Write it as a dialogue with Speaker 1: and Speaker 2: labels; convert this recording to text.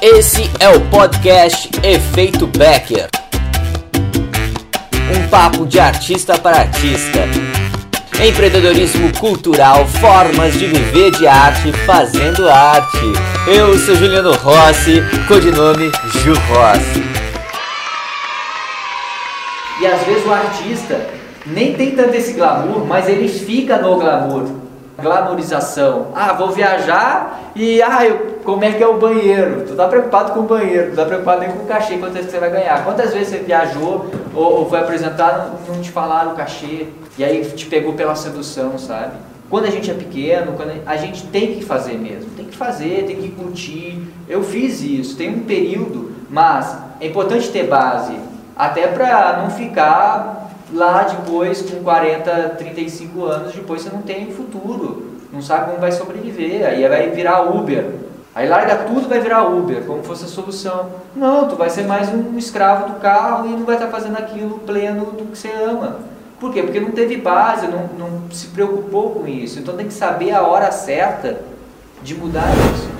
Speaker 1: Esse é o podcast Efeito Becker. Um papo de artista para artista. Empreendedorismo cultural, formas de viver de arte fazendo arte. Eu sou Juliano Rossi, codinome Ju Rossi.
Speaker 2: E às vezes o artista nem tem tanto esse glamour, mas ele fica no glamour. Glamorização. Ah, vou viajar e ah, eu, como é que é o banheiro? Tu tá preocupado com o banheiro, tu tá preocupado nem com o cachê, quantas vezes você vai ganhar. Quantas vezes você viajou ou, ou foi apresentar, não, não te falaram o cachê, e aí te pegou pela sedução, sabe? Quando a gente é pequeno, quando a gente tem que fazer mesmo, tem que fazer, tem que curtir. Eu fiz isso, tem um período, mas é importante ter base, até para não ficar lá depois, com 40, 35 anos, depois você não tem futuro, não sabe como vai sobreviver, aí vai virar Uber. Aí larga tudo vai virar Uber, como fosse a solução. Não, tu vai ser mais um escravo do carro e não vai estar fazendo aquilo pleno do que você ama. Por quê? Porque não teve base, não, não se preocupou com isso. Então tem que saber a hora certa de mudar isso.